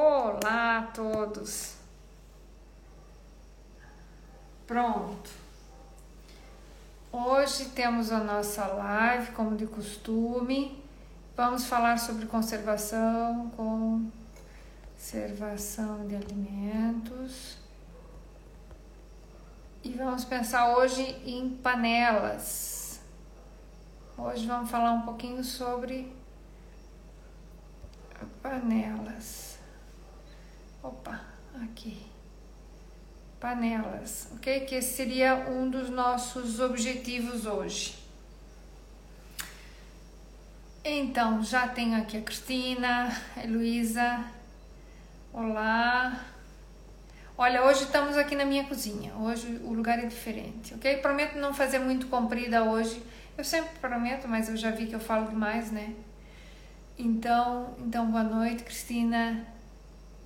Olá a todos. Pronto. Hoje temos a nossa live, como de costume. Vamos falar sobre conservação, conservação de alimentos. E vamos pensar hoje em panelas. Hoje vamos falar um pouquinho sobre panelas. Opa, aqui. Panelas, ok? Que esse seria um dos nossos objetivos hoje. Então, já tenho aqui a Cristina, a Heloísa. Olá. Olha, hoje estamos aqui na minha cozinha. Hoje o lugar é diferente, ok? Prometo não fazer muito comprida hoje. Eu sempre prometo, mas eu já vi que eu falo demais, né? Então, então boa noite, Cristina.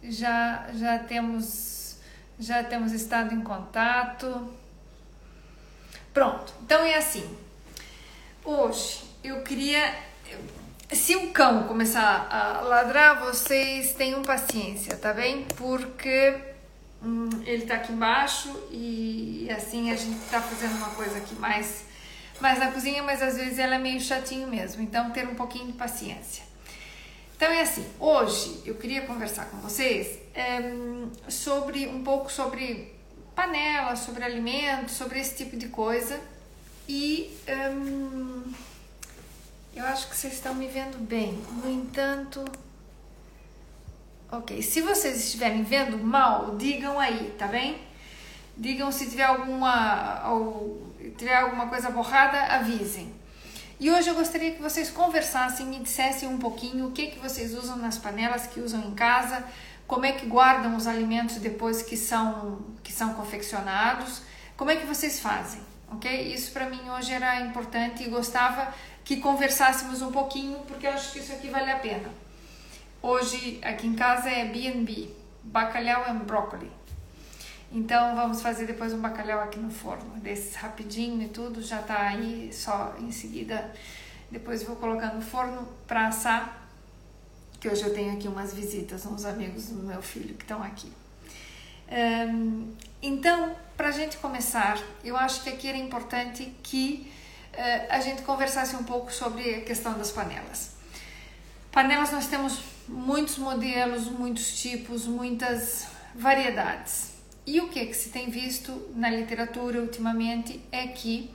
Já já temos já temos estado em contato. Pronto. Então é assim. Hoje eu queria se o cão começar a ladrar, vocês tenham paciência, tá bem? Porque hum, ele tá aqui embaixo e assim a gente tá fazendo uma coisa aqui mais mais na cozinha, mas às vezes ela é meio chatinho mesmo. Então ter um pouquinho de paciência. Então é assim, hoje eu queria conversar com vocês é, sobre um pouco sobre panelas, sobre alimentos, sobre esse tipo de coisa. E é, eu acho que vocês estão me vendo bem. No entanto, ok. Se vocês estiverem vendo mal, digam aí, tá bem? Digam se tiver alguma, ou, tiver alguma coisa borrada, avisem. E hoje eu gostaria que vocês conversassem, me dissessem um pouquinho o que, que vocês usam nas panelas que usam em casa, como é que guardam os alimentos depois que são, que são confeccionados, como é que vocês fazem, ok? Isso para mim hoje era importante e gostava que conversássemos um pouquinho, porque eu acho que isso aqui vale a pena. Hoje aqui em casa é B&B, bacalhau e brócolis. Então vamos fazer depois um bacalhau aqui no forno, desses rapidinho e tudo, já tá aí, só em seguida depois vou colocar no forno para assar, que hoje eu tenho aqui umas visitas, uns amigos do meu filho que estão aqui. Um, então, para a gente começar, eu acho que aqui era importante que uh, a gente conversasse um pouco sobre a questão das panelas. Panelas nós temos muitos modelos, muitos tipos, muitas variedades. E o que, que se tem visto na literatura ultimamente é que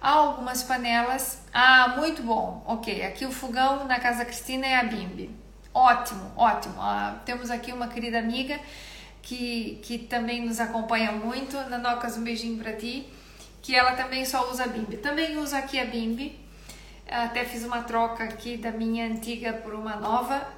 há algumas panelas. Ah, muito bom, ok. Aqui o fogão na casa Cristina é a Bimbi. Ótimo, ótimo. Ah, temos aqui uma querida amiga que, que também nos acompanha muito. Nanocas, um beijinho para ti. Que ela também só usa a Bimbi. Também uso aqui a Bimbi. Até fiz uma troca aqui da minha antiga por uma nova.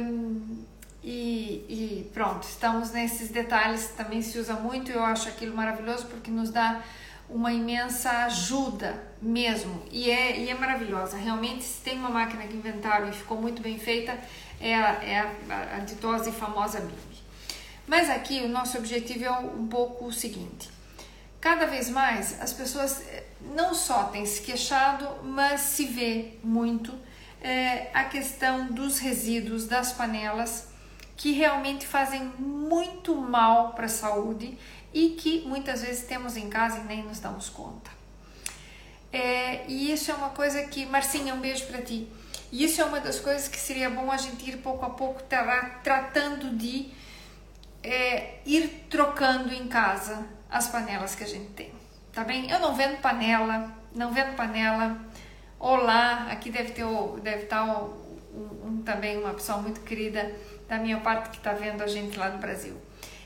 Um, e, e, pronto, estamos nesses detalhes, também se usa muito, eu acho aquilo maravilhoso porque nos dá uma imensa ajuda mesmo e é, e é maravilhosa. Realmente, se tem uma máquina que inventaram e ficou muito bem feita, é a, é a, a ditosa e famosa BIM. Mas aqui o nosso objetivo é um pouco o seguinte: cada vez mais as pessoas eh, não só têm se queixado, mas se vê muito é, a questão dos resíduos das panelas que realmente fazem muito mal para a saúde e que muitas vezes temos em casa e nem nos damos conta. É, e isso é uma coisa que, Marcinha, um beijo para ti. E isso é uma das coisas que seria bom a gente ir pouco a pouco tra tratando de é, ir trocando em casa as panelas que a gente tem. Tá bem? Eu não vendo panela, não vendo panela. Olá, aqui deve ter deve estar tá um, um, também uma pessoa muito querida da minha parte que está vendo a gente lá no Brasil.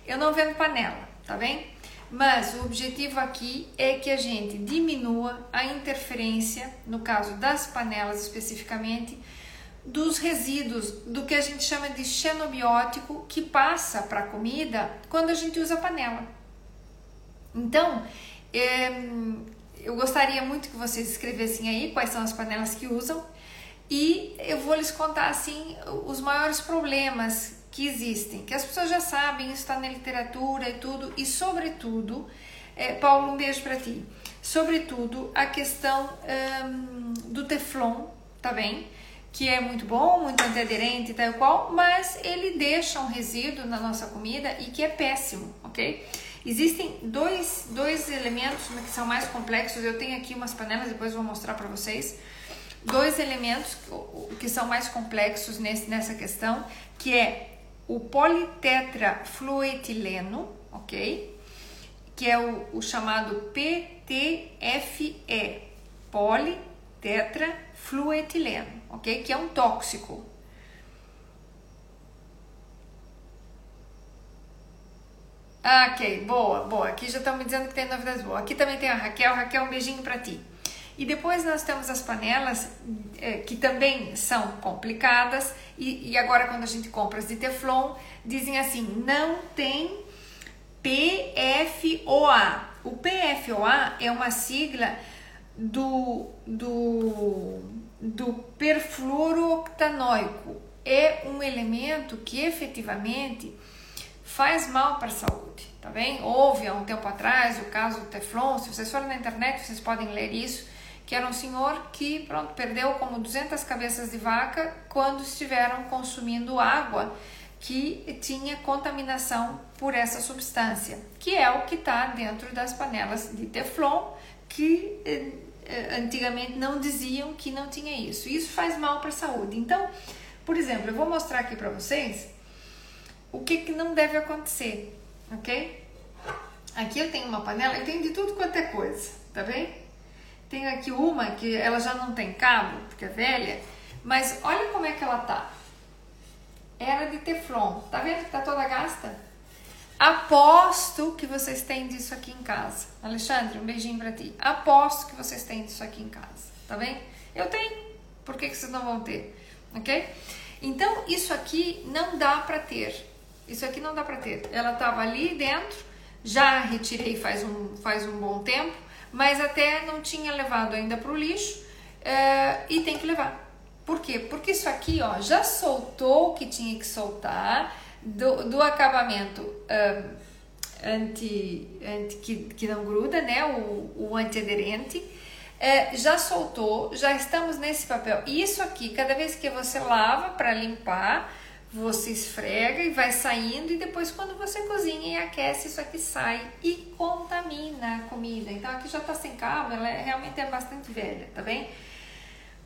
Eu não vendo panela, tá bem? Mas o objetivo aqui é que a gente diminua a interferência, no caso das panelas especificamente, dos resíduos do que a gente chama de xenobiótico que passa para a comida quando a gente usa panela. Então, é, eu gostaria muito que vocês escrevessem aí quais são as panelas que usam e eu vou lhes contar assim os maiores problemas que existem, que as pessoas já sabem, isso está na literatura e tudo, e sobretudo, é, Paulo, um beijo para ti. Sobretudo a questão hum, do teflon, tá bem? que é muito bom, muito antiaderente e tal qual, mas ele deixa um resíduo na nossa comida e que é péssimo, ok? Existem dois, dois elementos que são mais complexos. Eu tenho aqui umas panelas, depois vou mostrar para vocês. Dois elementos que são mais complexos nesse, nessa questão, que é o politetrafluetileno, ok? Que é o, o chamado PTFE, politetrafluetileno, ok? Que é um tóxico, Ah, ok, boa, boa. Aqui já estão me dizendo que tem novidades boas. Aqui também tem a Raquel. Raquel, um beijinho para ti. E depois nós temos as panelas eh, que também são complicadas. E, e, agora, quando a gente compra as de Teflon, dizem assim: não tem PFOA. O PFOA é uma sigla do, do, do perfluorooctanoico. É um elemento que efetivamente faz mal para a saúde, tá bem? Houve há um tempo atrás o caso do Teflon, se vocês forem na internet vocês podem ler isso, que era um senhor que pronto, perdeu como 200 cabeças de vaca quando estiveram consumindo água que tinha contaminação por essa substância, que é o que está dentro das panelas de Teflon, que eh, eh, antigamente não diziam que não tinha isso. Isso faz mal para a saúde. Então, por exemplo, eu vou mostrar aqui para vocês o que, que não deve acontecer, ok? Aqui eu tenho uma panela, eu tenho de tudo quanto é coisa, tá bem? Tenho aqui uma que ela já não tem cabo, porque é velha, mas olha como é que ela tá. Era de teflon, tá vendo que tá toda gasta? Aposto que vocês têm disso aqui em casa. Alexandre, um beijinho pra ti. Aposto que vocês têm disso aqui em casa, tá bem? Eu tenho. Por que, que vocês não vão ter? Ok? Então, isso aqui não dá para ter. Isso aqui não dá para ter. Ela estava ali dentro, já retirei faz um, faz um bom tempo, mas até não tinha levado ainda para o lixo é, e tem que levar. Por quê? Porque isso aqui ó, já soltou o que tinha que soltar do, do acabamento um, anti, anti que, que não gruda, né? O, o antiaderente. É, já soltou, já estamos nesse papel. Isso aqui, cada vez que você lava para limpar, você esfrega e vai saindo e depois quando você cozinha e aquece isso aqui sai e contamina a comida. Então aqui já está sem cabo, ela é, realmente é bastante velha, tá bem?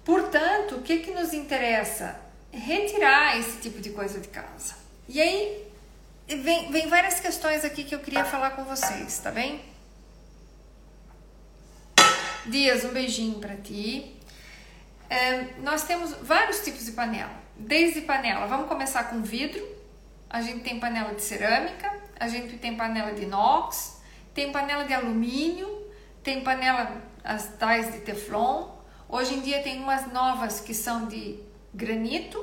Portanto, o que que nos interessa? Retirar esse tipo de coisa de casa. E aí vem, vem várias questões aqui que eu queria falar com vocês, tá bem? Dias, um beijinho para ti. É, nós temos vários tipos de panela desde panela, vamos começar com vidro. A gente tem panela de cerâmica, a gente tem panela de inox, tem panela de alumínio, tem panela as tais de teflon. Hoje em dia tem umas novas que são de granito,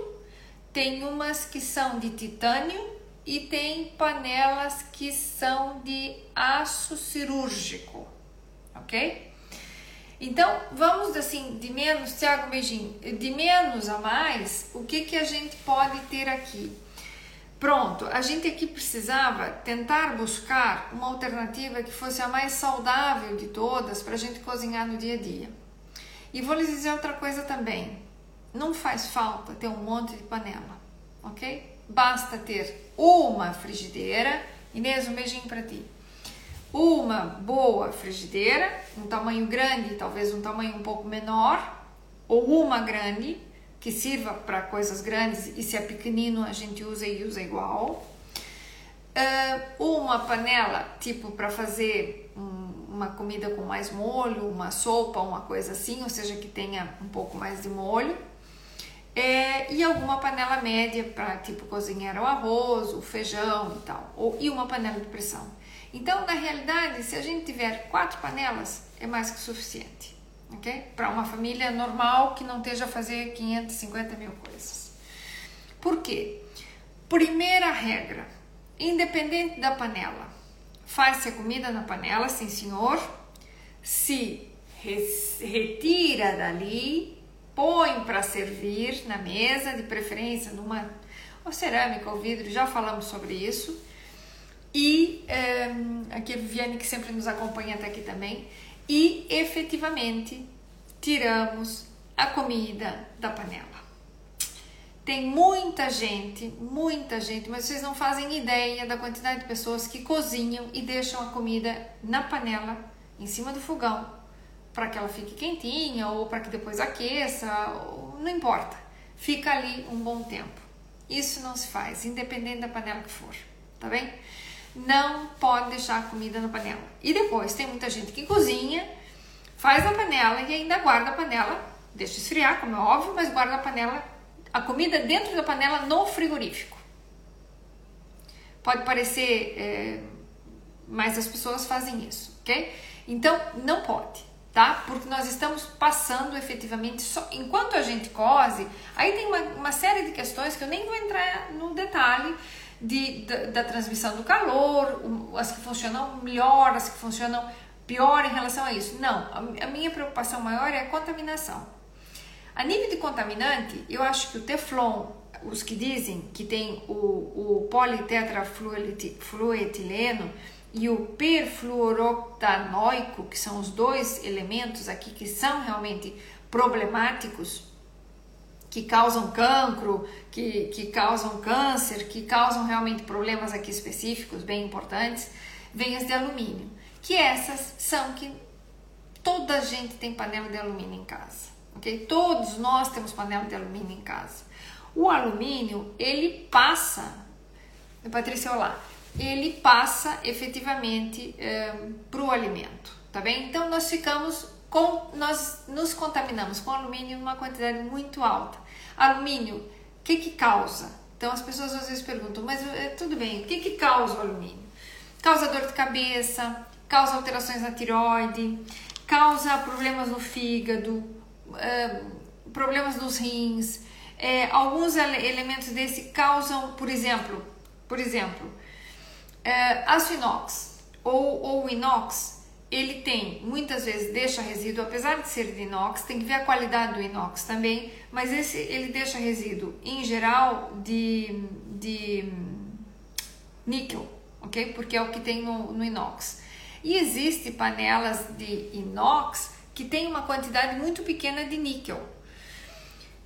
tem umas que são de titânio e tem panelas que são de aço cirúrgico, ok? Então, vamos assim, de menos, Tiago Beijinho, de menos a mais, o que, que a gente pode ter aqui? Pronto, a gente aqui precisava tentar buscar uma alternativa que fosse a mais saudável de todas para a gente cozinhar no dia a dia. E vou lhes dizer outra coisa também: não faz falta ter um monte de panela, ok? Basta ter uma frigideira. Inês, um beijinho para ti uma boa frigideira, um tamanho grande, talvez um tamanho um pouco menor, ou uma grande, que sirva para coisas grandes e se é pequenino a gente usa e usa igual. Uh, uma panela, tipo para fazer um, uma comida com mais molho, uma sopa, uma coisa assim, ou seja, que tenha um pouco mais de molho. É, e alguma panela média para tipo cozinhar o arroz, o feijão e tal, ou, e uma panela de pressão. Então, na realidade, se a gente tiver quatro panelas, é mais que suficiente, ok? Para uma família normal que não esteja a fazer 550 mil coisas. Por quê? Primeira regra, independente da panela, faz-se a comida na panela, sim senhor, se retira dali, põe para servir na mesa, de preferência numa ou cerâmica ou vidro, já falamos sobre isso e um, aqui a Viviane que sempre nos acompanha até aqui também, e efetivamente tiramos a comida da panela, tem muita gente, muita gente, mas vocês não fazem ideia da quantidade de pessoas que cozinham e deixam a comida na panela, em cima do fogão, para que ela fique quentinha ou para que depois aqueça, não importa. Fica ali um bom tempo. Isso não se faz, independente da panela que for, tá bem? Não pode deixar a comida na panela. E depois, tem muita gente que cozinha, faz a panela e ainda guarda a panela, deixa esfriar, como é óbvio, mas guarda a panela a comida dentro da panela no frigorífico. Pode parecer, é, mas as pessoas fazem isso, ok? Então, não pode, tá? Porque nós estamos passando efetivamente, só, enquanto a gente cose, aí tem uma, uma série de questões que eu nem vou entrar no detalhe de, da, da transmissão do calor, as que funcionam melhor, as que funcionam pior em relação a isso. Não, a, a minha preocupação maior é a contaminação. A nível de contaminante, eu acho que o Teflon, os que dizem que tem o, o e o perfluoroctanoico, que são os dois elementos aqui que são realmente problemáticos, que causam cancro, que, que causam câncer, que causam realmente problemas aqui específicos, bem importantes, vem as de alumínio. Que essas são que toda gente tem panela de alumínio em casa ok? Todos nós temos panela de alumínio em casa. O alumínio, ele passa, Patrícia, olá, ele passa efetivamente é, para o alimento, tá bem? Então nós ficamos com, nós nos contaminamos com alumínio em uma quantidade muito alta. Alumínio, o que que causa? Então as pessoas às vezes perguntam, mas é, tudo bem, o que que causa o alumínio? Causa dor de cabeça, causa alterações na tiroide, causa problemas no fígado, problemas nos rins. É, alguns ele elementos desse causam, por exemplo, por exemplo, aço inox ou, ou inox, ele tem, muitas vezes deixa resíduo, apesar de ser de inox, tem que ver a qualidade do inox também, mas esse ele deixa resíduo, em geral, de, de níquel, ok? Porque é o que tem no, no inox. E existe panelas de inox que tem uma quantidade muito pequena de níquel,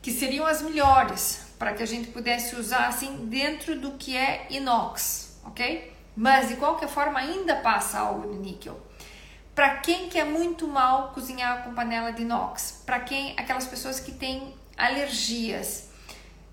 que seriam as melhores para que a gente pudesse usar assim dentro do que é inox, ok? Mas de qualquer forma ainda passa algo de níquel. Para quem quer muito mal cozinhar com panela de inox, para quem aquelas pessoas que têm alergias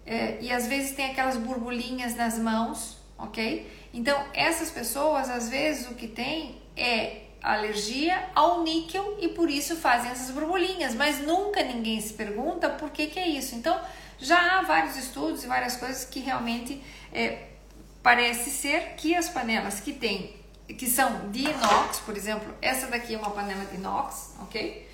é, e às vezes tem aquelas borbulhinhas nas mãos, ok? Então essas pessoas às vezes o que tem é alergia ao níquel e por isso fazem essas borbulhinhas, mas nunca ninguém se pergunta por que, que é isso. Então, já há vários estudos e várias coisas que realmente é, parece ser que as panelas que tem, que são de inox, por exemplo, essa daqui é uma panela de inox, ok?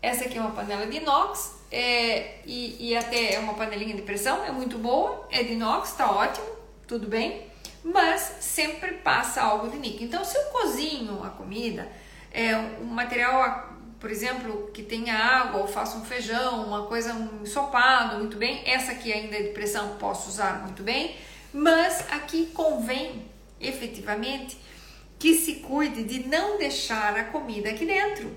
Essa aqui é uma panela de inox é, e, e até é uma panelinha de pressão, é muito boa, é de inox, tá ótimo, tudo bem mas sempre passa algo de níquel. Então, se eu cozinho a comida, é um material, por exemplo, que tenha água, ou faço um feijão, uma coisa, um ensopado, muito bem, essa aqui ainda é de pressão, posso usar muito bem, mas aqui convém efetivamente que se cuide de não deixar a comida aqui dentro,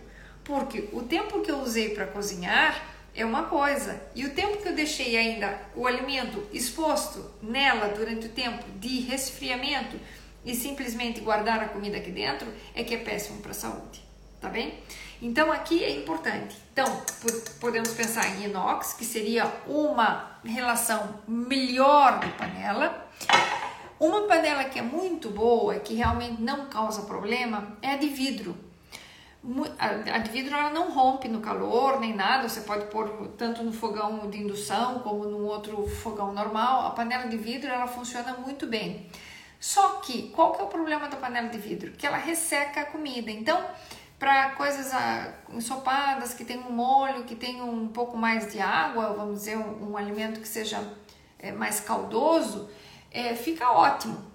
porque o tempo que eu usei para cozinhar é uma coisa. E o tempo que eu deixei ainda o alimento exposto nela durante o tempo de resfriamento e simplesmente guardar a comida aqui dentro é que é péssimo para a saúde, tá bem? Então aqui é importante. Então podemos pensar em inox, que seria uma relação melhor de panela. Uma panela que é muito boa que realmente não causa problema é a de vidro a de vidro ela não rompe no calor nem nada, você pode pôr tanto no fogão de indução como no outro fogão normal. A panela de vidro ela funciona muito bem. Só que qual que é o problema da panela de vidro? Que ela resseca a comida. Então, para coisas ah, ensopadas que tem um molho, que tem um pouco mais de água, vamos dizer um, um alimento que seja é, mais caldoso, é, fica ótimo.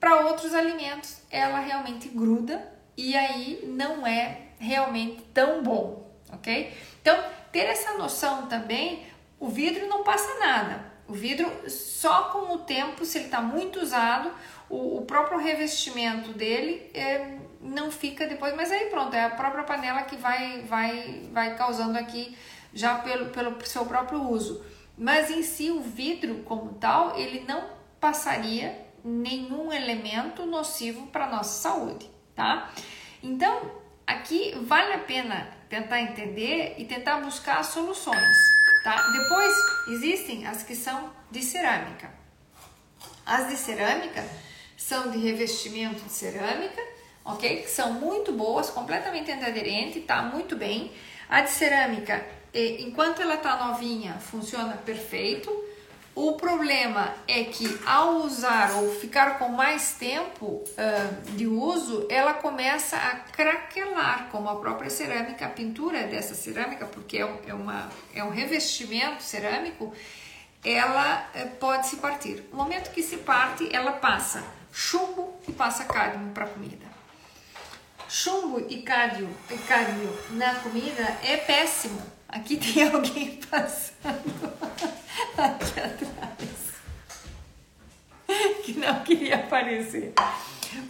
Para outros alimentos, ela realmente gruda e aí não é realmente tão bom, ok? Então, ter essa noção também, o vidro não passa nada. O vidro, só com o tempo, se ele está muito usado, o, o, próprio revestimento dele é, não fica depois, mas aí pronto, é a própria panela que vai, vai, vai causando aqui já pelo, pelo seu próprio uso. mas em si o vidro como tal, ele não passaria nenhum elemento nocivo para nossa saúde, tá? Então, aqui vale a pena tentar entender e tentar buscar soluções, tá? Depois existem as que são de cerâmica. As de cerâmica são de revestimento de cerâmica, ok? Que são muito boas, completamente antiaderente, tá muito bem. A de cerâmica, enquanto ela tá novinha, funciona perfeito. O problema é que ao usar ou ficar com mais tempo uh, de uso, ela começa a craquelar, como a própria cerâmica, a pintura dessa cerâmica, porque é, é, uma, é um revestimento cerâmico, ela uh, pode se partir. No momento que se parte, ela passa chumbo e passa cádmio para a comida. Chumbo e cádmio, e cádmio na comida é péssimo. Aqui tem alguém passando aqui atrás que não queria aparecer.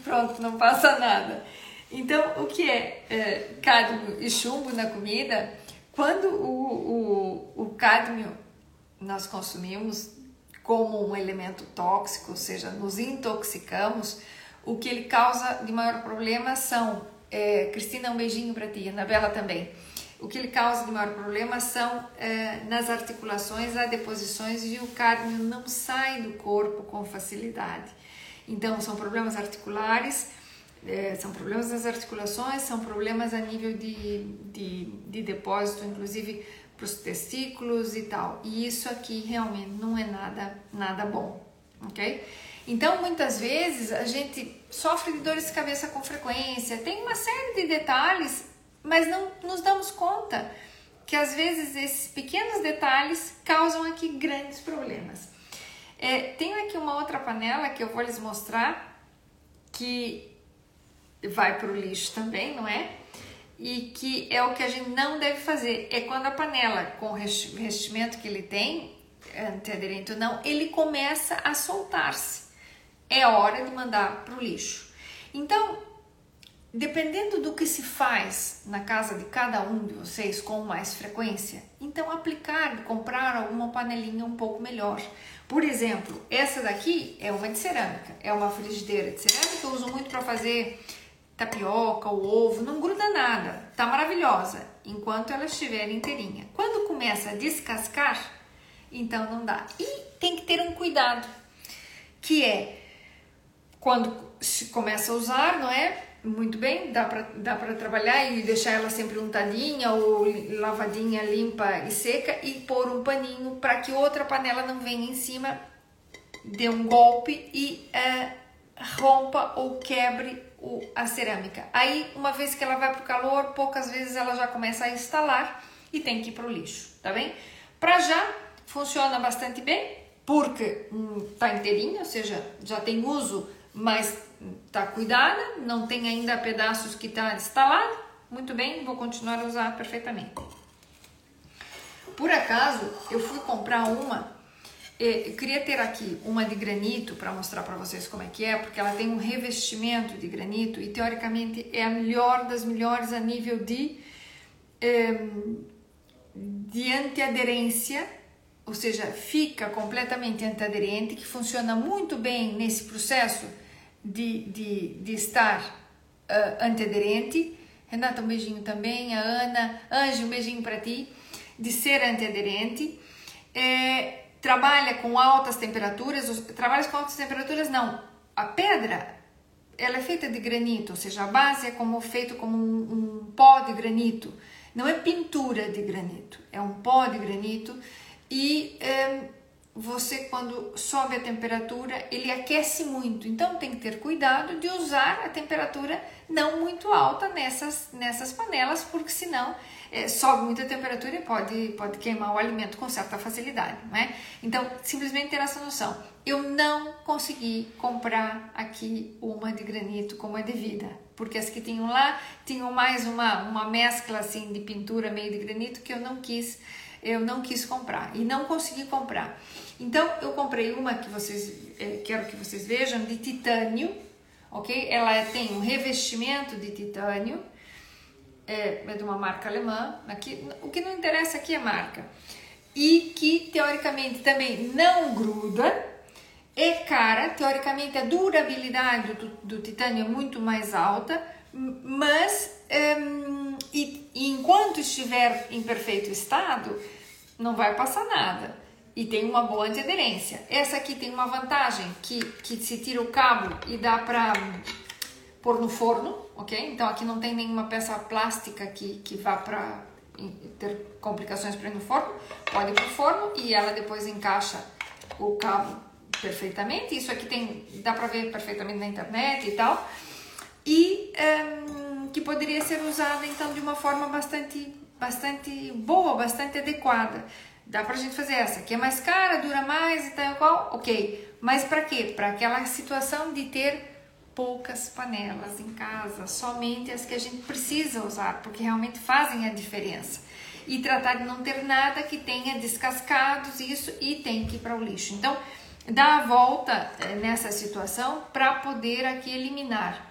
Pronto, não passa nada. Então, o que é, é cádmio e chumbo na comida? Quando o, o, o cádmio nós consumimos como um elemento tóxico, ou seja, nos intoxicamos, o que ele causa de maior problema são, é, Cristina, um beijinho para ti, Anabela também, o que ele causa de maior problema são é, nas articulações, há deposições e o cádmio não sai do corpo com facilidade. Então, são problemas articulares, é, são problemas das articulações, são problemas a nível de, de, de depósito, inclusive para os testículos e tal. E isso aqui realmente não é nada, nada bom, ok? Então, muitas vezes a gente sofre de dores de cabeça com frequência, tem uma série de detalhes, mas não nos damos conta que às vezes esses pequenos detalhes causam aqui grandes problemas. É, tenho aqui uma outra panela que eu vou lhes mostrar que vai para o lixo também, não é? e que é o que a gente não deve fazer. É quando a panela, com o revestimento que ele tem, antiaderente ou não, ele começa a soltar-se. É hora de mandar para o lixo. Então, dependendo do que se faz na casa de cada um de vocês com mais frequência, então aplicar, comprar alguma panelinha um pouco melhor. Por exemplo, essa daqui é uma de cerâmica, é uma frigideira de cerâmica, eu uso muito para fazer tapioca, o ovo, não gruda nada, tá maravilhosa, enquanto ela estiver inteirinha. Quando começa a descascar, então não dá. E tem que ter um cuidado, que é quando se começa a usar, não é? Muito bem, dá para dá trabalhar e deixar ela sempre untadinha ou lavadinha, limpa e seca e pôr um paninho para que outra panela não venha em cima, dê um golpe e uh, rompa ou quebre o, a cerâmica. Aí, uma vez que ela vai para o calor, poucas vezes ela já começa a instalar e tem que ir para o lixo, tá bem? Para já, funciona bastante bem, porque hum, tá inteirinha, ou seja, já tem uso, mas tá cuidada, não tem ainda pedaços que tá instalado. Muito bem, vou continuar a usar perfeitamente. Por acaso, eu fui comprar uma eu queria ter aqui uma de granito para mostrar para vocês como é que é, porque ela tem um revestimento de granito e teoricamente é a melhor das melhores a nível de, de antiaderência, ou seja, fica completamente antiaderente, que funciona muito bem nesse processo de, de, de estar uh, antiaderente. Renata, um beijinho também, a Ana, Anjo, um beijinho para ti, de ser antiaderente. É, trabalha com altas temperaturas, trabalha com altas temperaturas não, a pedra ela é feita de granito, ou seja, a base é como feito como um, um pó de granito, não é pintura de granito, é um pó de granito. E é, você quando sobe a temperatura ele aquece muito, então tem que ter cuidado de usar a temperatura não muito alta nessas, nessas panelas, porque senão é, sobe muita temperatura e pode, pode queimar o alimento com certa facilidade, né? Então, simplesmente ter essa noção. Eu não consegui comprar aqui uma de granito como é devida, porque as que tinham lá tinham mais uma, uma mescla assim de pintura meio de granito que eu não quis, eu não quis comprar e não consegui comprar. Então, eu comprei uma que vocês, é, quero que vocês vejam, de titânio, ok? Ela tem um revestimento de titânio, é, é de uma marca alemã. Aqui, o que não interessa aqui é marca. e que teoricamente também não gruda, é cara, teoricamente a durabilidade do, do titânio é muito mais alta, mas um, e, e enquanto estiver em perfeito estado, não vai passar nada e tem uma boa antiaderência. Essa aqui tem uma vantagem que, que se tira o cabo e dá para pôr no forno, ok? Então aqui não tem nenhuma peça plástica que, que vá para ter complicações para ir no forno. Pode ir para o forno e ela depois encaixa o cabo perfeitamente. Isso aqui tem, dá para ver perfeitamente na internet e tal. E um, que poderia ser usada então de uma forma bastante, bastante boa, bastante adequada. Dá pra gente fazer essa, que é mais cara, dura mais e tal, qual, ok. Mas para quê? Para aquela situação de ter poucas panelas em casa, somente as que a gente precisa usar, porque realmente fazem a diferença. E tratar de não ter nada que tenha descascados, isso, e tem que ir para o lixo. Então, dá a volta eh, nessa situação para poder aqui eliminar.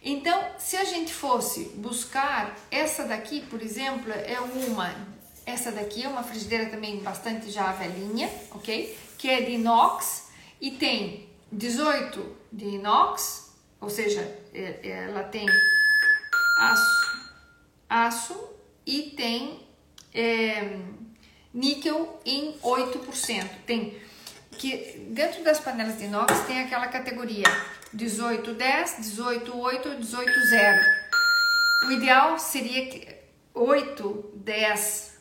Então, se a gente fosse buscar essa daqui, por exemplo, é uma, essa daqui é uma frigideira também bastante já velhinha, ok? Que é de inox e tem 18 de inox, ou seja, é, é, ela tem aço, aço e tem é, níquel em 8%. Tem que dentro das panelas de inox tem aquela categoria 18, 10, 18, 8, 18, 0. O ideal seria que 8, 10,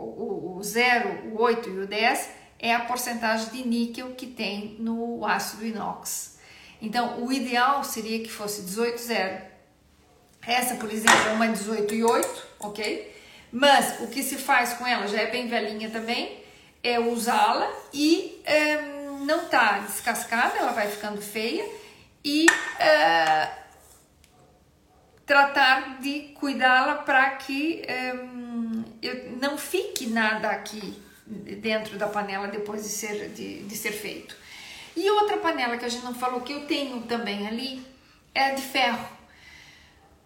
o, o 0, o 8 e o 10 é a porcentagem de níquel que tem no ácido inox. Então, o ideal seria que fosse 18, 0. Essa, por exemplo, é uma 18 e 8, ok? Mas o que se faz com ela, já é bem velhinha também, é usá-la e é, não tá descascada, ela vai ficando feia e uh, tratar de cuidá-la para que um, eu, não fique nada aqui dentro da panela depois de ser, de, de ser feito. E outra panela que a gente não falou que eu tenho também ali é a de ferro.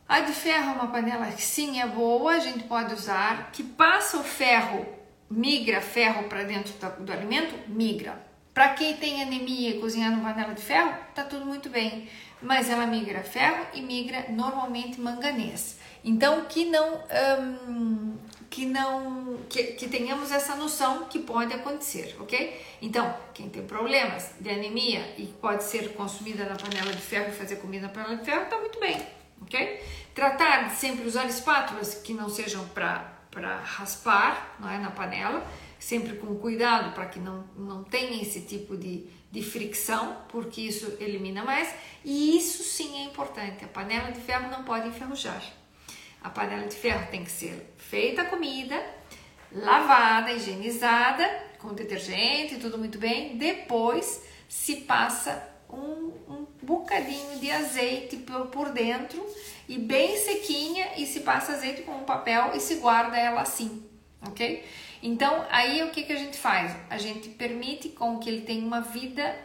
A de ferro é uma panela que sim é boa, a gente pode usar, que passa o ferro, migra ferro para dentro do, do alimento, migra. Para quem tem anemia e cozinhar numa panela de ferro, tá tudo muito bem. Mas ela migra ferro e migra normalmente manganês. Então que não hum, que não que, que, tenhamos essa noção que pode acontecer, ok? Então quem tem problemas de anemia e pode ser consumida na panela de ferro e fazer comida na panela de ferro, tá muito bem, ok? Tratar de sempre usar espátulas que não sejam para raspar, não é, na panela sempre com cuidado para que não, não tenha esse tipo de, de fricção, porque isso elimina mais. E isso sim é importante: a panela de ferro não pode enferrujar. A panela de ferro tem que ser feita a comida, lavada, higienizada, com detergente, tudo muito bem. Depois se passa um, um bocadinho de azeite por, por dentro e bem sequinha e se passa azeite com um papel e se guarda ela assim, ok? Então, aí o que, que a gente faz? A gente permite com que ele tenha uma vida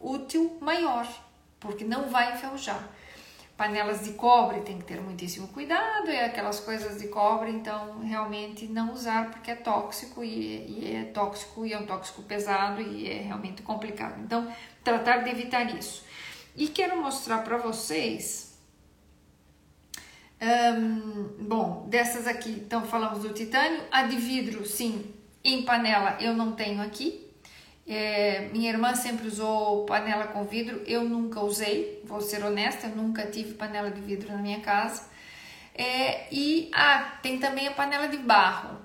útil maior, porque não vai enferrujar. Panelas de cobre tem que ter muitíssimo cuidado, e aquelas coisas de cobre, então realmente não usar porque é tóxico e, e é tóxico e é um tóxico pesado e é realmente complicado. Então, tratar de evitar isso. E quero mostrar para vocês bom, dessas aqui, então falamos do titânio. A de vidro, sim, em panela eu não tenho aqui. É, minha irmã sempre usou panela com vidro, eu nunca usei, vou ser honesta, nunca tive panela de vidro na minha casa. É, e ah, tem também a panela de barro.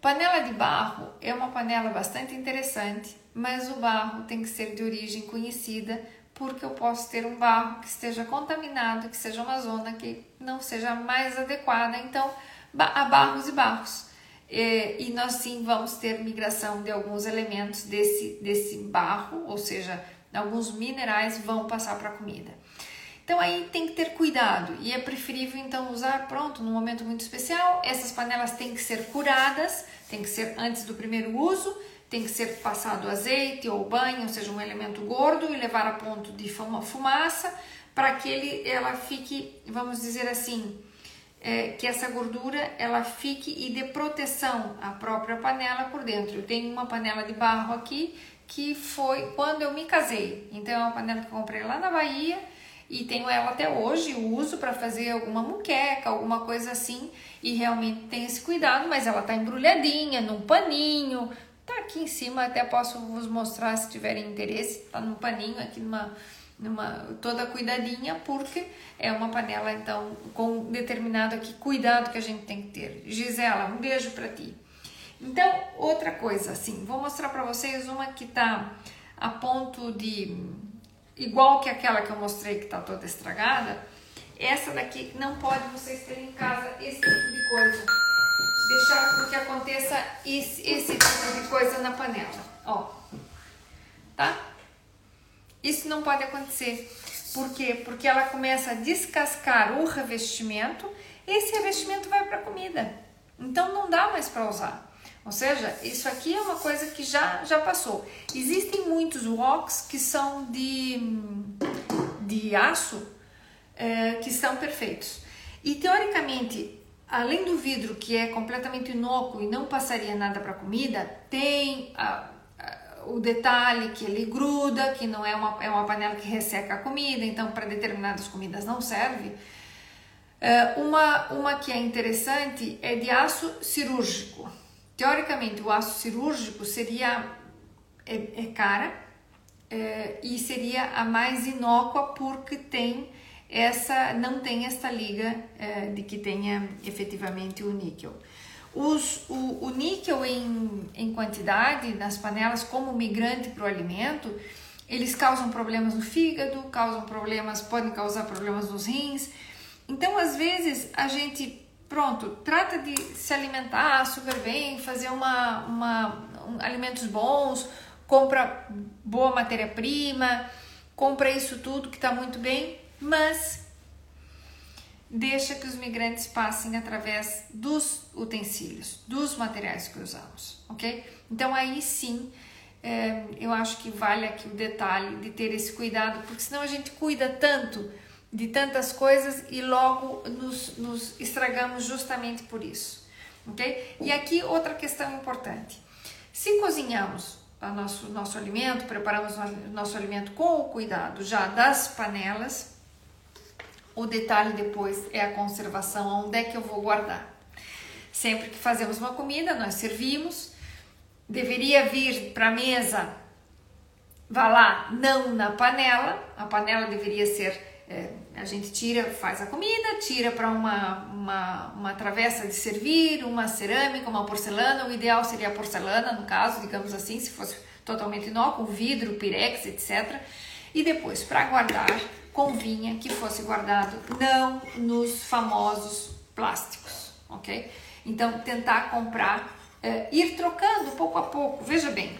Panela de barro é uma panela bastante interessante, mas o barro tem que ser de origem conhecida porque eu posso ter um barro que esteja contaminado, que seja uma zona que não seja mais adequada. Então, há barros e barros. E, e nós sim vamos ter migração de alguns elementos desse, desse barro, ou seja, alguns minerais vão passar para a comida. Então aí tem que ter cuidado e é preferível então usar pronto num momento muito especial. Essas panelas têm que ser curadas, tem que ser antes do primeiro uso tem que ser passado azeite ou banho, ou seja, um elemento gordo e levar a ponto de fumaça para que ele, ela fique, vamos dizer assim, é, que essa gordura ela fique e dê proteção à própria panela por dentro. Eu tenho uma panela de barro aqui que foi quando eu me casei. Então é uma panela que eu comprei lá na Bahia e tenho ela até hoje, uso para fazer alguma muqueca, alguma coisa assim, e realmente tem esse cuidado, mas ela tá embrulhadinha num paninho. Tá aqui em cima, até posso vos mostrar se tiverem interesse, tá num paninho aqui numa numa toda cuidadinha, porque é uma panela então com determinado aqui cuidado que a gente tem que ter. Gisela, um beijo para ti. Então, outra coisa assim, vou mostrar para vocês uma que tá a ponto de igual que aquela que eu mostrei que tá toda estragada. Essa daqui não pode vocês terem em casa esse tipo de coisa. Deixar com que aconteça esse, esse tipo de coisa na panela, ó. Tá? Isso não pode acontecer. Por quê? Porque ela começa a descascar o revestimento, esse revestimento vai para a comida. Então não dá mais para usar. Ou seja, isso aqui é uma coisa que já, já passou. Existem muitos woks que são de, de aço é, que são perfeitos. E teoricamente, além do vidro que é completamente inócuo e não passaria nada para comida, tem o detalhe que ele gruda, que não é uma, é uma panela que resseca a comida, então para determinadas comidas não serve. Uh, uma, uma que é interessante é de aço cirúrgico. Teoricamente, o aço cirúrgico seria é, é cara é, e seria a mais inócua porque tem essa não tem esta liga é, de que tenha efetivamente o níquel. Os, o, o níquel em, em quantidade nas panelas, como migrante para o alimento, eles causam problemas no fígado, causam problemas, podem causar problemas nos rins. Então, às vezes, a gente, pronto, trata de se alimentar super bem, fazer uma, uma um, alimentos bons, compra boa matéria-prima, compra isso tudo que está muito bem, mas deixa que os migrantes passem através dos utensílios, dos materiais que usamos, ok? Então aí sim é, eu acho que vale aqui o detalhe de ter esse cuidado, porque senão a gente cuida tanto de tantas coisas e logo nos, nos estragamos justamente por isso, ok? E aqui outra questão importante: se cozinhamos o nosso, nosso alimento, preparamos o nosso alimento com o cuidado já das panelas, o detalhe depois é a conservação, onde é que eu vou guardar. Sempre que fazemos uma comida, nós servimos, deveria vir para a mesa, vá lá, não na panela, a panela deveria ser, é, a gente tira, faz a comida, tira para uma, uma, uma travessa de servir, uma cerâmica, uma porcelana, o ideal seria a porcelana, no caso, digamos assim, se fosse totalmente inócuo, vidro, pirex, etc. E depois, para guardar, convinha que fosse guardado não nos famosos plásticos, ok? Então, tentar comprar, é, ir trocando pouco a pouco. Veja bem,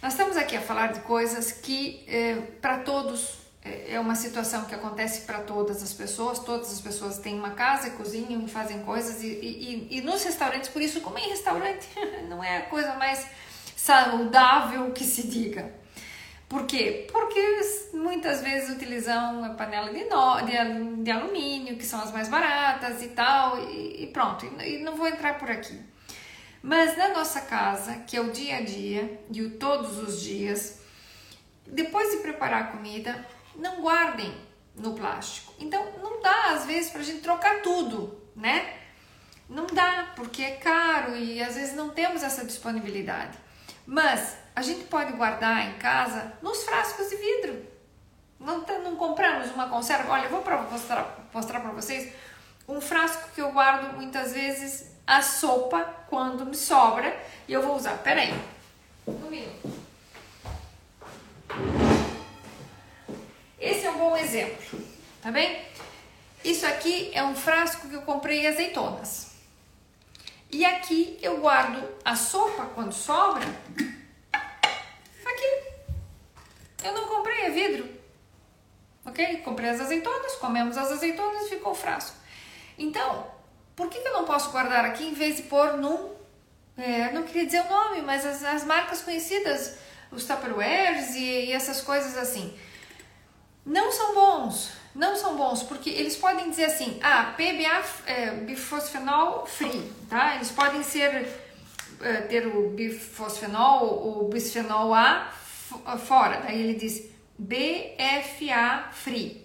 nós estamos aqui a falar de coisas que é, para todos é, é uma situação que acontece para todas as pessoas. Todas as pessoas têm uma casa, cozinham e fazem coisas e, e, e nos restaurantes, por isso, comer em restaurante não é a coisa mais saudável que se diga. Por quê? Porque muitas vezes utilizam a panela de, no, de, de alumínio, que são as mais baratas e tal, e, e pronto, e, e não vou entrar por aqui. Mas na nossa casa, que é o dia a dia e o todos os dias, depois de preparar a comida, não guardem no plástico. Então não dá às vezes para a gente trocar tudo, né? Não dá porque é caro e às vezes não temos essa disponibilidade. Mas a gente pode guardar em casa nos frascos de vidro. Não, não compramos uma conserva. Olha, eu vou pra, mostrar, mostrar para vocês um frasco que eu guardo muitas vezes a sopa quando me sobra e eu vou usar. Pera aí, um minuto. Esse é um bom exemplo, tá bem? Isso aqui é um frasco que eu comprei azeitonas. E aqui eu guardo a sopa quando sobra Eu não comprei, é vidro. Ok? Comprei as azeitonas, comemos as azeitonas e ficou o frasco. Então, por que, que eu não posso guardar aqui em vez de pôr num. É, não queria dizer o nome, mas as, as marcas conhecidas, os Tupperwares e, e essas coisas assim. Não são bons, não são bons, porque eles podem dizer assim, ah, PBA, é, bifosfenol free, tá? Eles podem ser, é, ter o bifosfenol ou bisfenol A fora, daí ele diz BFA free.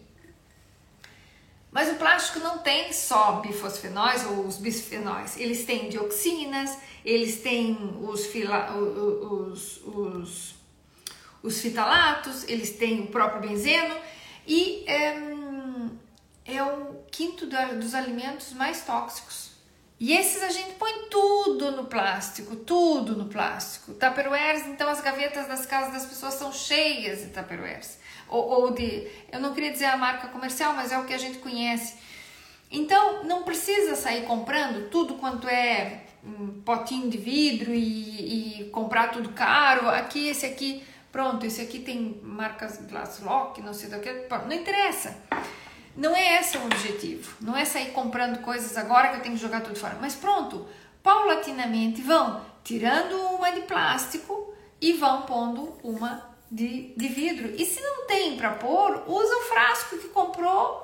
Mas o plástico não tem só bifosfenóis ou os bisfenóis, eles têm dioxinas, eles têm os, fila, os, os, os fitalatos, eles têm o próprio benzeno e é, é o quinto dos alimentos mais tóxicos. E esses a gente põe tudo no plástico, tudo no plástico. Tupperwares, então as gavetas das casas das pessoas são cheias de Tupperwares. Ou, ou de, eu não queria dizer a marca comercial, mas é o que a gente conhece. Então, não precisa sair comprando tudo quanto é um potinho de vidro e, e, comprar tudo caro. Aqui, esse aqui, pronto, esse aqui tem marcas Glasslock, não sei do que, não interessa. Não é esse o objetivo. Não é sair comprando coisas agora que eu tenho que jogar tudo fora. Mas pronto, paulatinamente vão tirando uma de plástico e vão pondo uma de, de vidro. E se não tem para pôr, usa o frasco que comprou.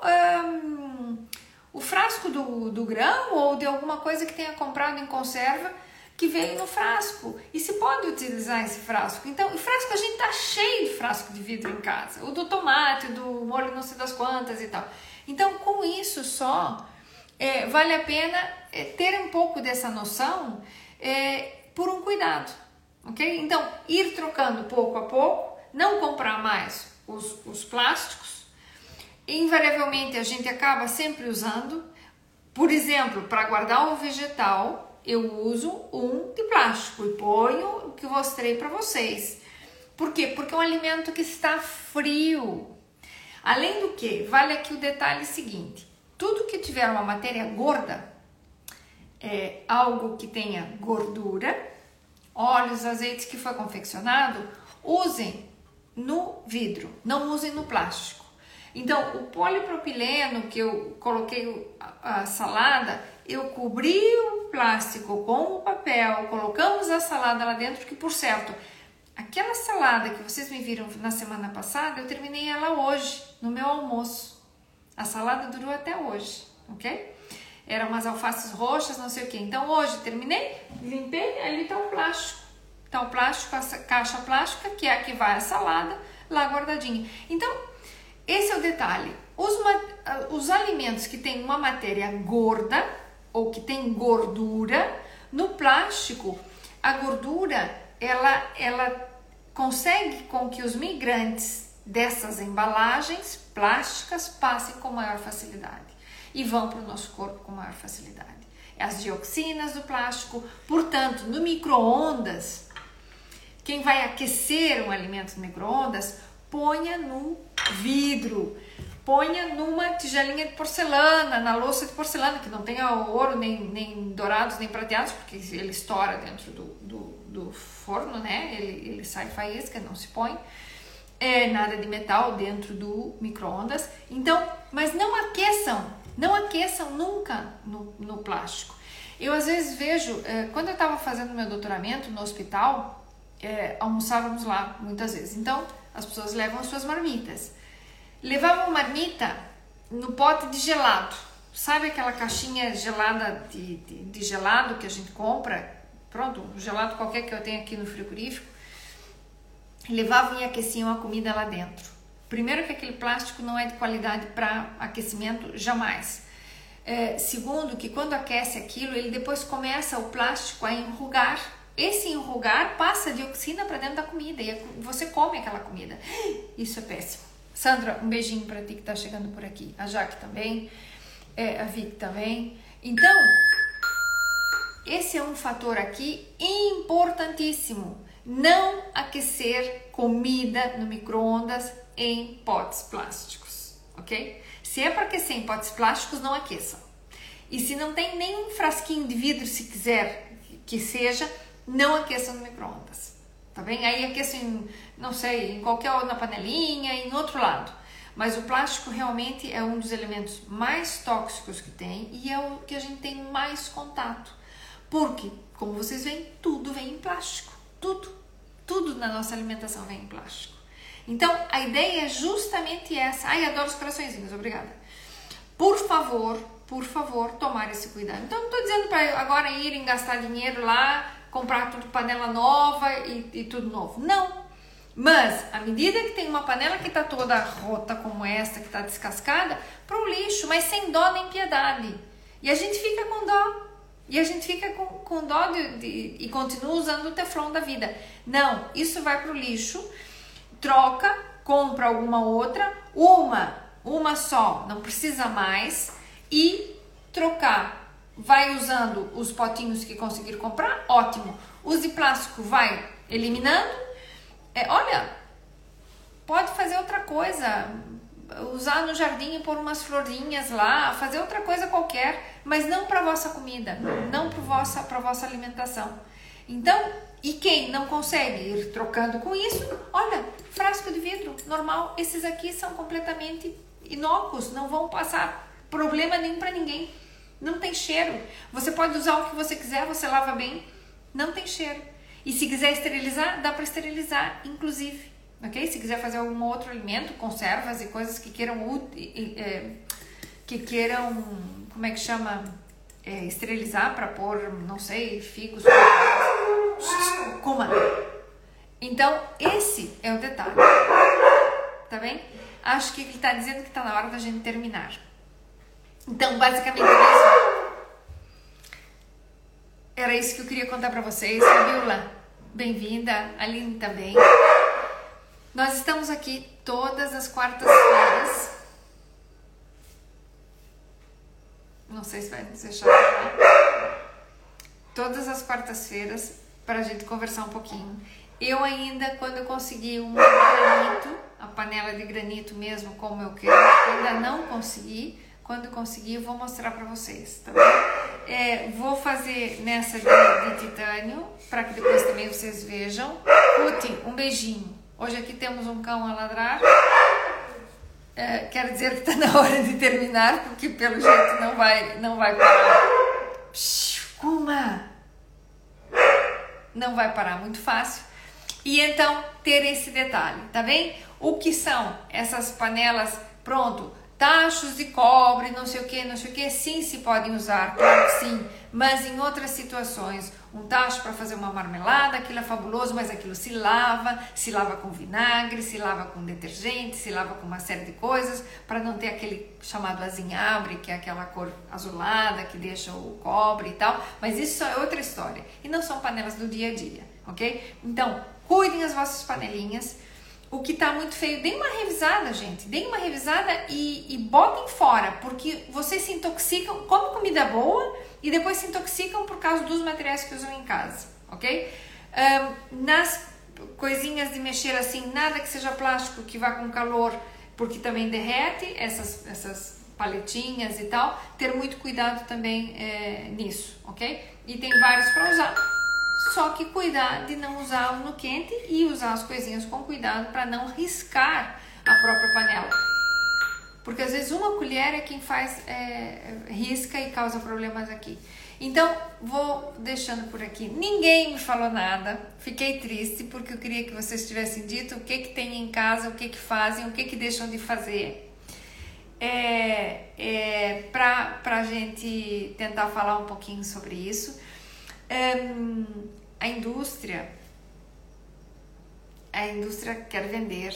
O frasco do, do grão ou de alguma coisa que tenha comprado em conserva que veio no frasco. E se pode utilizar esse frasco. Então, o frasco, a gente tá cheio de frasco de vidro em casa. O do tomate, do molho não sei das quantas e tal. Então, com isso só, é, vale a pena é, ter um pouco dessa noção é, por um cuidado, ok? Então, ir trocando pouco a pouco, não comprar mais os, os plásticos. Invariavelmente, a gente acaba sempre usando. Por exemplo, para guardar o vegetal, eu uso um de plástico e ponho o que mostrei para vocês. Por quê? Porque é um alimento que está frio. Além do que, vale aqui o detalhe seguinte: tudo que tiver uma matéria gorda, é algo que tenha gordura, óleos, azeites que foi confeccionado, usem no vidro, não usem no plástico. Então, o polipropileno que eu coloquei a, salada, eu cobri o plástico com o papel, colocamos a salada lá dentro, que por certo, aquela salada que vocês me viram na semana passada, eu terminei ela hoje, no meu almoço. A salada durou até hoje, ok? Eram umas alfaces roxas, não sei o que. Então hoje terminei, limpei, ali tá o plástico. Tá o plástico, a caixa plástica, que é a que vai a salada, lá guardadinha. Então, esse é o detalhe. Os, os alimentos que têm uma matéria gorda, ou que tem gordura, no plástico, a gordura ela, ela consegue com que os migrantes dessas embalagens plásticas passem com maior facilidade e vão para o nosso corpo com maior facilidade. As dioxinas do plástico, portanto, no micro-ondas, quem vai aquecer um alimento no micro-ondas, ponha no vidro ponha numa tigelinha de porcelana, na louça de porcelana, que não tenha ouro, nem, nem dourados, nem prateados, porque ele estoura dentro do, do, do forno, né? Ele, ele sai faísca, não se põe. É, nada de metal dentro do micro-ondas. Então, mas não aqueçam, não aqueçam nunca no, no plástico. Eu às vezes vejo, é, quando eu estava fazendo meu doutoramento no hospital, é, almoçávamos lá muitas vezes. Então, as pessoas levam as suas marmitas. Levava uma marmita no pote de gelado. Sabe aquela caixinha gelada de, de, de gelado que a gente compra? Pronto, um gelado qualquer que eu tenho aqui no frigorífico. Levavam e aqueciam a comida lá dentro. Primeiro que aquele plástico não é de qualidade para aquecimento, jamais. É, segundo, que quando aquece aquilo, ele depois começa o plástico a enrugar. Esse enrugar passa dioxina para dentro da comida e você come aquela comida. Isso é péssimo. Sandra, um beijinho para ti que está chegando por aqui. A Jaque também, é, a Vic também. Então, esse é um fator aqui importantíssimo. Não aquecer comida no micro-ondas em potes plásticos, ok? Se é para aquecer em potes plásticos, não aqueçam. E se não tem nenhum frasquinho de vidro, se quiser que seja, não aqueçam no micro-ondas tá bem? Aí aqueço em, não sei, em qualquer na panelinha, em outro lado. Mas o plástico realmente é um dos elementos mais tóxicos que tem e é o que a gente tem mais contato. Porque, como vocês veem, tudo vem em plástico. Tudo. Tudo na nossa alimentação vem em plástico. Então, a ideia é justamente essa. Ai, adoro os coraçõezinhos, obrigada. Por favor, por favor, tomar esse cuidado. Então, não estou dizendo para agora irem gastar dinheiro lá, comprar tudo panela nova e, e tudo novo. Não. Mas, à medida que tem uma panela que está toda rota como esta, que está descascada, para o lixo, mas sem dó nem piedade. E a gente fica com dó. E a gente fica com, com dó de, de, e continua usando o teflon da vida. Não, isso vai para o lixo, troca, compra alguma outra, uma, uma só, não precisa mais, e trocar. Vai usando os potinhos que conseguir comprar, ótimo. Use plástico, vai eliminando. É, olha, pode fazer outra coisa usar no jardim pôr umas florinhas lá, fazer outra coisa qualquer, mas não para vossa comida, não para vossa para vossa alimentação. Então, e quem não consegue ir trocando com isso, olha, frasco de vidro normal, esses aqui são completamente inócuos, não vão passar problema nenhum para ninguém. Não tem cheiro. Você pode usar o que você quiser, você lava bem, não tem cheiro. E se quiser esterilizar, dá para esterilizar, inclusive ok? Se quiser fazer algum outro alimento, conservas e coisas que queiram é, que queiram, como é que chama, é, esterilizar para pôr, não sei, figos, cuma. Então esse é o detalhe, tá bem? Acho que ele está dizendo que está na hora da gente terminar. Então basicamente é isso. Era isso que eu queria contar para vocês, Fabiola. Bem-vinda, Aline também. Nós estamos aqui todas as quartas-feiras. Não sei se vai deixar Todas as quartas-feiras para a gente conversar um pouquinho. Eu ainda, quando eu consegui um granito, a panela de granito mesmo, como eu quero, ainda não consegui. Quando conseguir, eu vou mostrar para vocês, tá bom? É, vou fazer nessa de, de titânio, para que depois também vocês vejam. Putin, um beijinho. Hoje aqui temos um cão a ladrar. É, quero dizer que está na hora de terminar, porque pelo jeito não vai, não vai parar. Kuma! Não vai parar muito fácil. E então ter esse detalhe, tá bem? O que são essas panelas? Pronto, Tachos de cobre, não sei o que, não sei o que, sim se podem usar, claro sim, mas em outras situações, um tacho para fazer uma marmelada, aquilo é fabuloso, mas aquilo se lava, se lava com vinagre, se lava com detergente, se lava com uma série de coisas, para não ter aquele chamado azinhabre, que é aquela cor azulada que deixa o cobre e tal, mas isso é outra história, e não são panelas do dia a dia, ok? Então, cuidem as vossas panelinhas, o que tá muito feio, deem uma revisada, gente. Deem uma revisada e, e botem fora, porque vocês se intoxicam, comem comida boa e depois se intoxicam por causa dos materiais que usam em casa, ok? Um, nas coisinhas de mexer assim, nada que seja plástico que vá com calor, porque também derrete essas, essas paletinhas e tal. Ter muito cuidado também é, nisso, ok? E tem vários para usar só que cuidar de não usar no quente e usar as coisinhas com cuidado para não riscar a própria panela. Porque às vezes uma colher é quem faz é, risca e causa problemas aqui. Então, vou deixando por aqui. Ninguém me falou nada. Fiquei triste porque eu queria que vocês tivessem dito o que, que tem em casa, o que, que fazem, o que, que deixam de fazer. É, é, para a gente tentar falar um pouquinho sobre isso. Um, a indústria, a indústria quer vender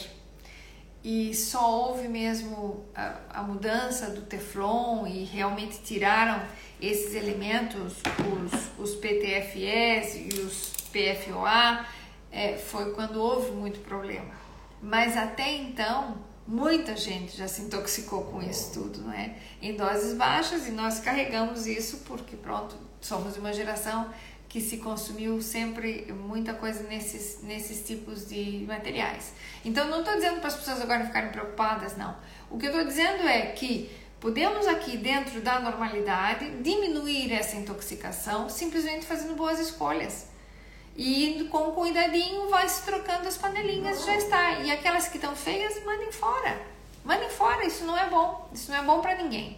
e só houve mesmo a, a, mudança do Teflon e realmente tiraram esses elementos, os, os PTFEs e os PFOA, é, foi quando houve muito problema. Mas até então, muita gente já se intoxicou com isso tudo, não é? Em doses baixas e nós carregamos isso porque, pronto, somos uma geração que se consumiu sempre muita coisa nesses, nesses tipos de materiais. Então, não estou dizendo para as pessoas agora ficarem preocupadas, não. O que eu estou dizendo é que podemos aqui, dentro da normalidade, diminuir essa intoxicação simplesmente fazendo boas escolhas. E com cuidadinho, vai se trocando as panelinhas, já está. E aquelas que estão feias, mandem fora. Mandem fora, isso não é bom. Isso não é bom para ninguém.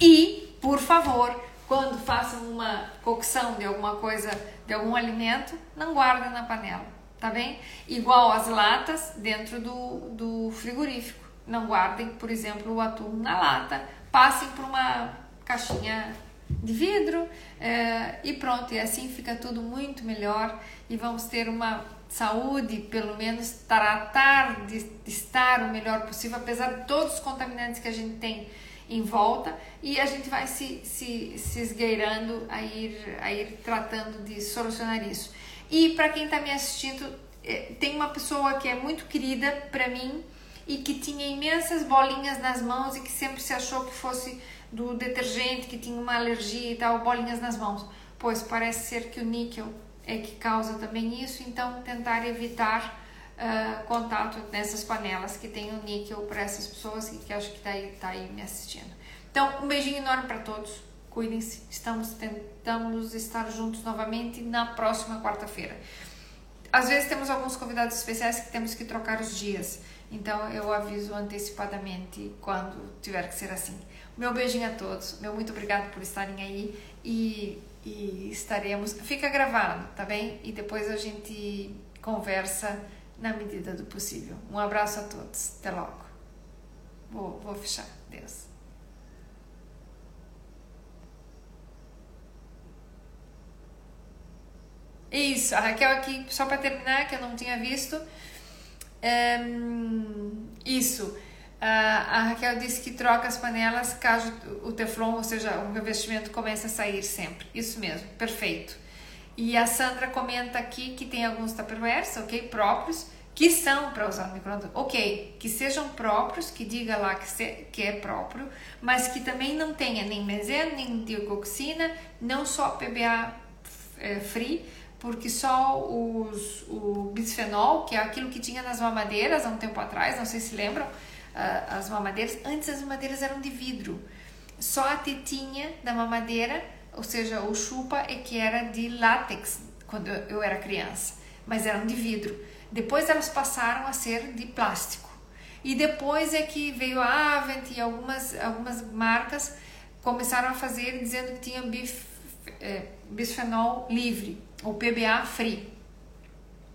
E, por favor, quando façam uma cocção de alguma coisa, de algum alimento, não guardem na panela. tá bem? Igual as latas dentro do, do frigorífico. Não guardem, por exemplo, o atum na lata, passem por uma caixinha de vidro é, e pronto, e assim fica tudo muito melhor e vamos ter uma saúde, pelo menos tratar de, de estar o melhor possível, apesar de todos os contaminantes que a gente tem em volta e a gente vai se, se, se esgueirando a ir, a ir tratando de solucionar isso. E para quem está me assistindo, é, tem uma pessoa que é muito querida para mim e que tinha imensas bolinhas nas mãos e que sempre se achou que fosse do detergente, que tinha uma alergia e tal, bolinhas nas mãos. Pois parece ser que o níquel é que causa também isso, então tentar evitar uh, contato nessas panelas que tem o níquel para essas pessoas que, que acho que está aí, tá aí me assistindo. Então, um beijinho enorme para todos, cuidem-se, estamos tentamos estar juntos novamente na próxima quarta-feira. Às vezes temos alguns convidados especiais que temos que trocar os dias, então eu aviso antecipadamente quando tiver que ser assim. Meu beijinho a todos, meu muito obrigado por estarem aí e e estaremos. Fica gravado, tá bem? E depois a gente conversa na medida do possível. Um abraço a todos. Até logo. Vou, vou fechar. Deus. Isso, a Raquel aqui, só para terminar, que eu não tinha visto. Um, isso. A Raquel disse que troca as panelas caso o teflon, ou seja, o revestimento comece a sair sempre. Isso mesmo, perfeito. E a Sandra comenta aqui que tem alguns tupperwares, ok, próprios, que são para usar no microondas. Ok, que sejam próprios, que diga lá que, se, que é próprio, mas que também não tenha nem benzeno, nem dioxina, não só PBA é, free, porque só os, o bisfenol, que é aquilo que tinha nas mamadeiras há um tempo atrás, não sei se lembram, uh, as mamadeiras, antes as mamadeiras eram de vidro. Só a tetinha da mamadeira, ou seja, o chupa, é que era de látex quando eu era criança, mas eram de vidro. Depois elas passaram a ser de plástico. E depois é que veio a Avent e algumas, algumas marcas começaram a fazer dizendo que tinha bif, é, bisfenol livre, ou PBA free.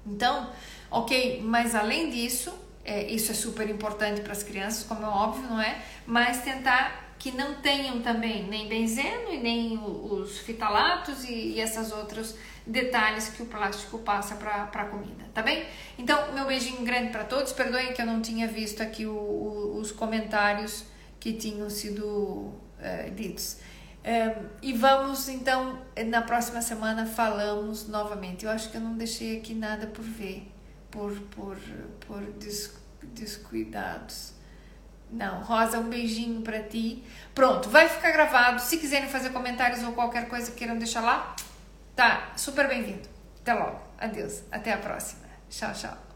Então, ok, mas além disso, é, isso é super importante para as crianças, como é óbvio, não é? Mas tentar que não tenham também nem benzeno e nem os fitalatos e, e esses outros detalhes que o plástico passa para a comida, tá bem? Então, meu beijinho grande para todos. Perdoem que eu não tinha visto aqui o, o, os comentários que tinham sido é, ditos. É, e vamos então, na próxima semana falamos novamente. Eu acho que eu não deixei aqui nada por ver, por, por, por descuidados. Não, Rosa, um beijinho para ti. Pronto, vai ficar gravado. Se quiserem fazer comentários ou qualquer coisa queiram deixar lá, tá super bem-vindo. Até logo. Adeus. Até a próxima. Tchau, tchau.